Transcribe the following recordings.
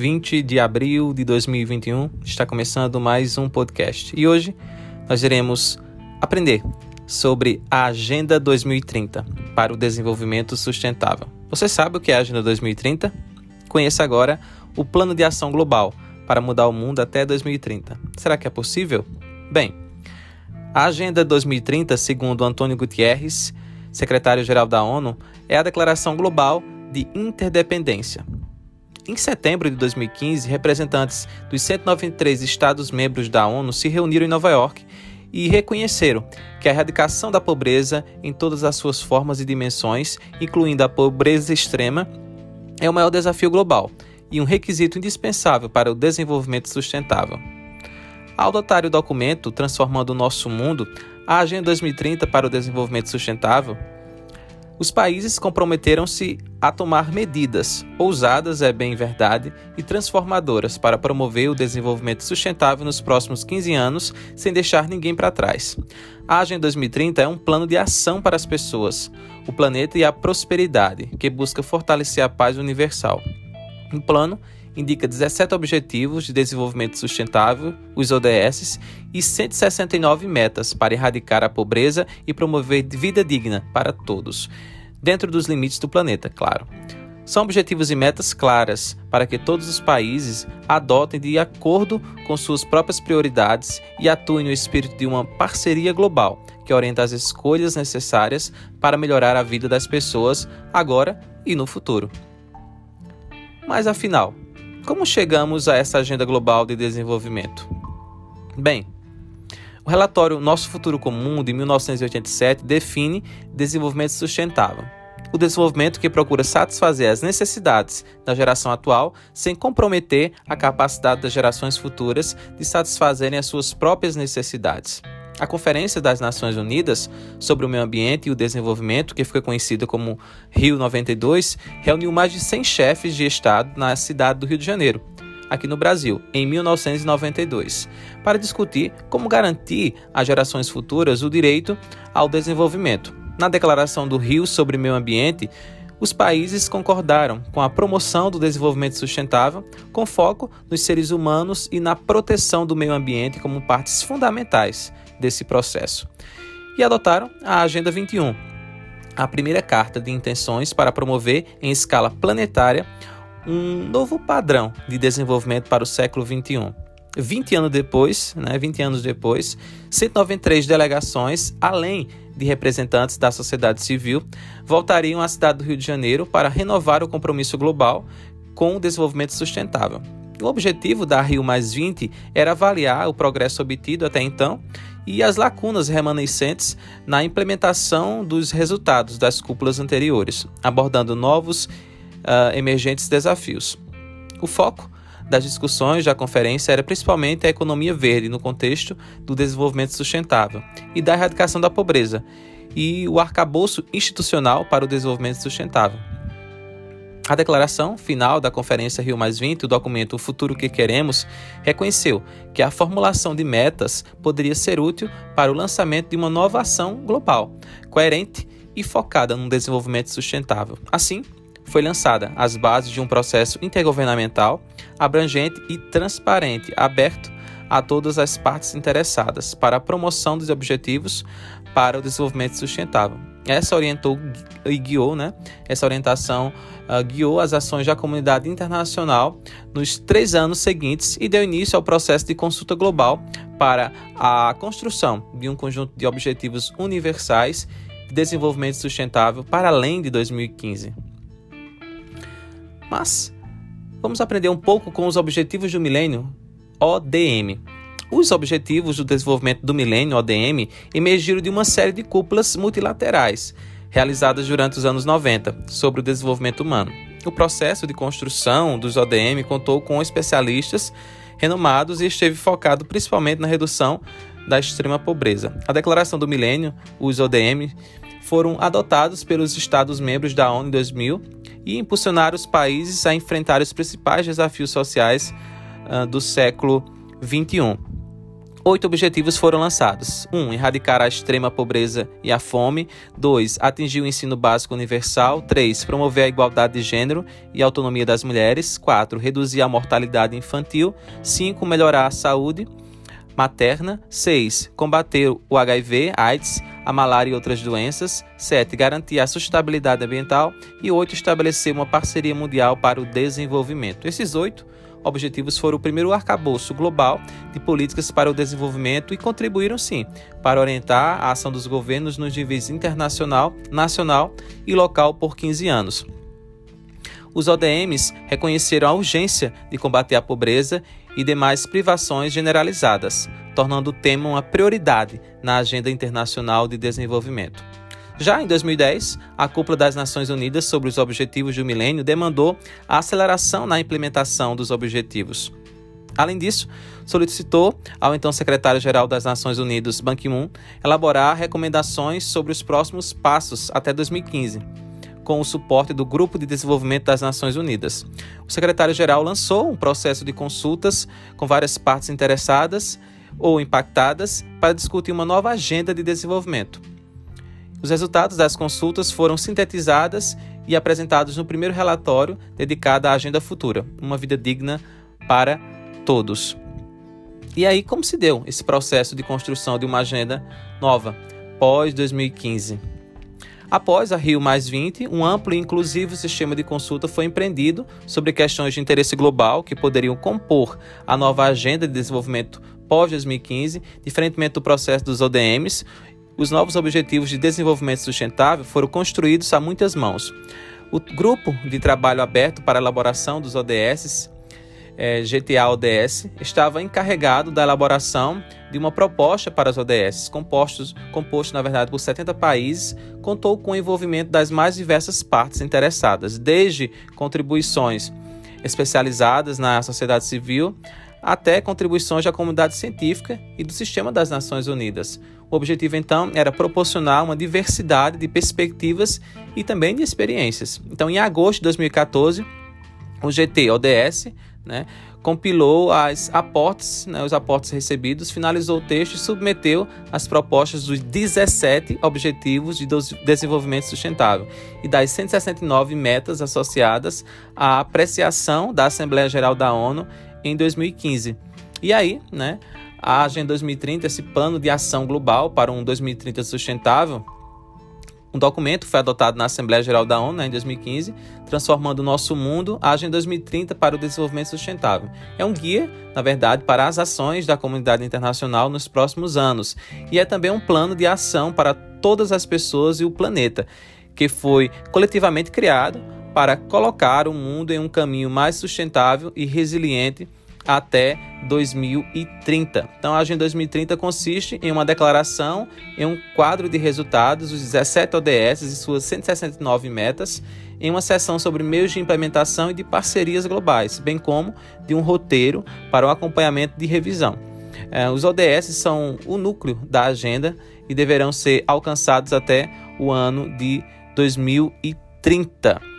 20 de abril de 2021. Está começando mais um podcast. E hoje nós iremos aprender sobre a Agenda 2030 para o Desenvolvimento Sustentável. Você sabe o que é a Agenda 2030? Conheça agora o Plano de Ação Global para mudar o mundo até 2030. Será que é possível? Bem, a Agenda 2030, segundo Antônio Gutierrez, secretário-geral da ONU, é a declaração global de interdependência. Em setembro de 2015, representantes dos 193 Estados-membros da ONU se reuniram em Nova York e reconheceram que a erradicação da pobreza em todas as suas formas e dimensões, incluindo a pobreza extrema, é o maior desafio global e um requisito indispensável para o desenvolvimento sustentável. Ao adotar o documento Transformando o Nosso Mundo, a Agenda 2030 para o Desenvolvimento Sustentável, os países comprometeram-se a tomar medidas ousadas, é bem verdade, e transformadoras para promover o desenvolvimento sustentável nos próximos 15 anos, sem deixar ninguém para trás. A Agenda 2030 é um plano de ação para as pessoas, o planeta e a prosperidade, que busca fortalecer a paz universal. Um plano indica 17 Objetivos de Desenvolvimento Sustentável, os ODS, e 169 metas para erradicar a pobreza e promover vida digna para todos, dentro dos limites do planeta, claro. São objetivos e metas claras para que todos os países adotem de acordo com suas próprias prioridades e atuem no espírito de uma parceria global que orienta as escolhas necessárias para melhorar a vida das pessoas agora e no futuro. Mas afinal, como chegamos a essa agenda global de desenvolvimento? Bem, o relatório Nosso Futuro Comum de 1987 define desenvolvimento sustentável. O desenvolvimento que procura satisfazer as necessidades da geração atual sem comprometer a capacidade das gerações futuras de satisfazerem as suas próprias necessidades. A Conferência das Nações Unidas sobre o Meio Ambiente e o Desenvolvimento, que fica conhecida como Rio 92, reuniu mais de 100 chefes de Estado na cidade do Rio de Janeiro, aqui no Brasil, em 1992, para discutir como garantir às gerações futuras o direito ao desenvolvimento. Na Declaração do Rio sobre o Meio Ambiente, os países concordaram com a promoção do desenvolvimento sustentável, com foco nos seres humanos e na proteção do meio ambiente como partes fundamentais desse processo. E adotaram a Agenda 21, a primeira carta de intenções para promover em escala planetária um novo padrão de desenvolvimento para o século 21. 20 anos depois, né, 20 anos depois, 193 delegações, além de representantes da sociedade civil, voltariam à cidade do Rio de Janeiro para renovar o compromisso global com o desenvolvimento sustentável. O objetivo da Rio era avaliar o progresso obtido até então e as lacunas remanescentes na implementação dos resultados das cúpulas anteriores, abordando novos uh, emergentes desafios. O foco das discussões da conferência era principalmente a economia verde no contexto do desenvolvimento sustentável e da erradicação da pobreza, e o arcabouço institucional para o desenvolvimento sustentável. A declaração final da Conferência Rio o documento O Futuro que Queremos, reconheceu que a formulação de metas poderia ser útil para o lançamento de uma nova ação global, coerente e focada no desenvolvimento sustentável. Assim, foi lançada as bases de um processo intergovernamental, abrangente e transparente, aberto a todas as partes interessadas para a promoção dos objetivos para o desenvolvimento sustentável essa orientou e guiou, né? Essa orientação uh, guiou as ações da comunidade internacional nos três anos seguintes e deu início ao processo de consulta global para a construção de um conjunto de objetivos universais de desenvolvimento sustentável para além de 2015. Mas vamos aprender um pouco com os objetivos do milênio ODM, os Objetivos do Desenvolvimento do Milênio, ODM, emergiram de uma série de cúpulas multilaterais realizadas durante os anos 90 sobre o desenvolvimento humano. O processo de construção dos ODM contou com especialistas renomados e esteve focado principalmente na redução da extrema pobreza. A Declaração do Milênio, os ODM, foram adotados pelos Estados-membros da ONU em 2000 e impulsionaram os países a enfrentar os principais desafios sociais uh, do século XXI Oito objetivos foram lançados. 1. Um, erradicar a extrema pobreza e a fome. 2. Atingir o ensino básico universal. 3. Promover a igualdade de gênero e autonomia das mulheres. 4. Reduzir a mortalidade infantil. 5. Melhorar a saúde materna. 6. Combater o HIV, AIDS, a malária e outras doenças. 7. Garantir a sustentabilidade ambiental. E 8. Estabelecer uma parceria mundial para o desenvolvimento. Esses oito objetivos foram o primeiro arcabouço global de políticas para o desenvolvimento e contribuíram, sim, para orientar a ação dos governos nos níveis internacional, nacional e local por 15 anos. Os ODMs reconheceram a urgência de combater a pobreza e demais privações generalizadas, tornando o tema uma prioridade na agenda internacional de desenvolvimento. Já em 2010, a Cúpula das Nações Unidas sobre os Objetivos do Milênio demandou a aceleração na implementação dos objetivos. Além disso, solicitou ao então secretário-geral das Nações Unidas, Ban Ki-moon, elaborar recomendações sobre os próximos passos até 2015, com o suporte do Grupo de Desenvolvimento das Nações Unidas. O secretário-geral lançou um processo de consultas com várias partes interessadas ou impactadas para discutir uma nova agenda de desenvolvimento. Os resultados das consultas foram sintetizados e apresentados no primeiro relatório dedicado à Agenda Futura, uma vida digna para todos. E aí, como se deu esse processo de construção de uma agenda nova, pós 2015? Após a Rio um amplo e inclusivo sistema de consulta foi empreendido sobre questões de interesse global que poderiam compor a nova agenda de desenvolvimento pós-2015, diferentemente do processo dos ODMs, os novos Objetivos de Desenvolvimento Sustentável foram construídos a muitas mãos. O grupo de trabalho aberto para a elaboração dos ODS, é, GTA-ODS, estava encarregado da elaboração de uma proposta para as ODS, compostos, composto, na verdade, por 70 países, contou com o envolvimento das mais diversas partes interessadas, desde contribuições especializadas na sociedade civil até contribuições da comunidade científica e do sistema das Nações Unidas. O objetivo, então, era proporcionar uma diversidade de perspectivas e também de experiências. Então, em agosto de 2014, o GT ODS né, compilou as aportes, né, os aportes recebidos, finalizou o texto e submeteu as propostas dos 17 Objetivos de Desenvolvimento Sustentável e das 169 metas associadas à apreciação da Assembleia Geral da ONU em 2015. E aí, né, a Agenda 2030, esse plano de ação global para um 2030 sustentável, um documento foi adotado na Assembleia Geral da ONU né, em 2015, transformando o nosso mundo, a Agenda 2030 para o Desenvolvimento Sustentável. É um guia, na verdade, para as ações da comunidade internacional nos próximos anos. E é também um plano de ação para todas as pessoas e o planeta, que foi coletivamente criado para colocar o mundo em um caminho mais sustentável e resiliente até 2030. Então, a Agenda 2030 consiste em uma declaração, em um quadro de resultados, os 17 ODS e suas 169 metas, em uma sessão sobre meios de implementação e de parcerias globais, bem como de um roteiro para o acompanhamento de revisão. É, os ODS são o núcleo da agenda e deverão ser alcançados até o ano de 2030.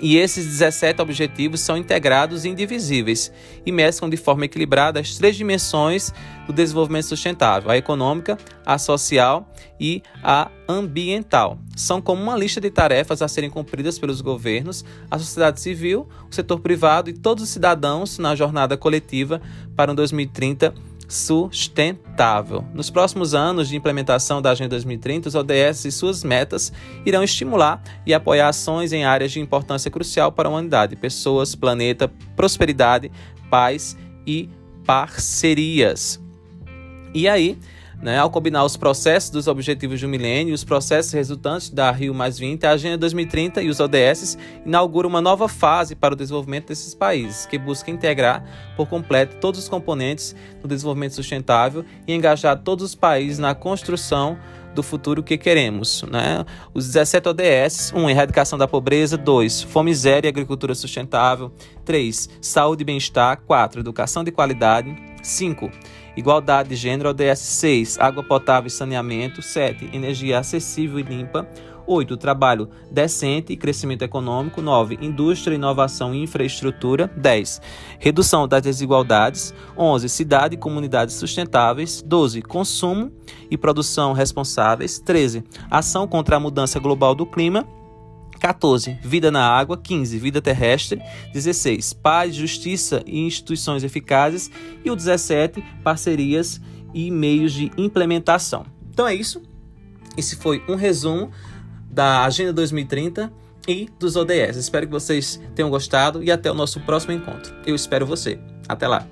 E esses 17 objetivos são integrados e indivisíveis e mesclam de forma equilibrada as três dimensões do desenvolvimento sustentável: a econômica, a social e a ambiental. São como uma lista de tarefas a serem cumpridas pelos governos, a sociedade civil, o setor privado e todos os cidadãos na jornada coletiva para um 2030 sustentável. Nos próximos anos de implementação da Agenda 2030, os ODS e suas metas irão estimular e apoiar ações em áreas de importância crucial para a humanidade: pessoas, planeta, prosperidade, paz e parcerias. E aí, né? Ao combinar os processos dos Objetivos do Milênio os processos resultantes da Rio a Agenda 2030 e os ODS inaugura uma nova fase para o desenvolvimento desses países, que busca integrar por completo todos os componentes do desenvolvimento sustentável e engajar todos os países na construção do futuro que queremos. Né? Os 17 ODS: 1. Um, erradicação da pobreza. 2. Fome zero e agricultura sustentável. 3. Saúde e bem-estar. 4. Educação de qualidade. 5 Igualdade de gênero, ODS 6, água potável e saneamento. 7, energia acessível e limpa. 8. Trabalho decente e crescimento econômico. 9. Indústria, inovação e infraestrutura. 10. Redução das desigualdades. 11. Cidade e comunidades sustentáveis. 12. Consumo e produção responsáveis. 13. Ação contra a mudança global do clima. 14. Vida na água. 15. Vida terrestre. 16. Paz, justiça e instituições eficazes. E o 17. Parcerias e meios de implementação. Então é isso. Esse foi um resumo da Agenda 2030 e dos ODS. Espero que vocês tenham gostado e até o nosso próximo encontro. Eu espero você. Até lá.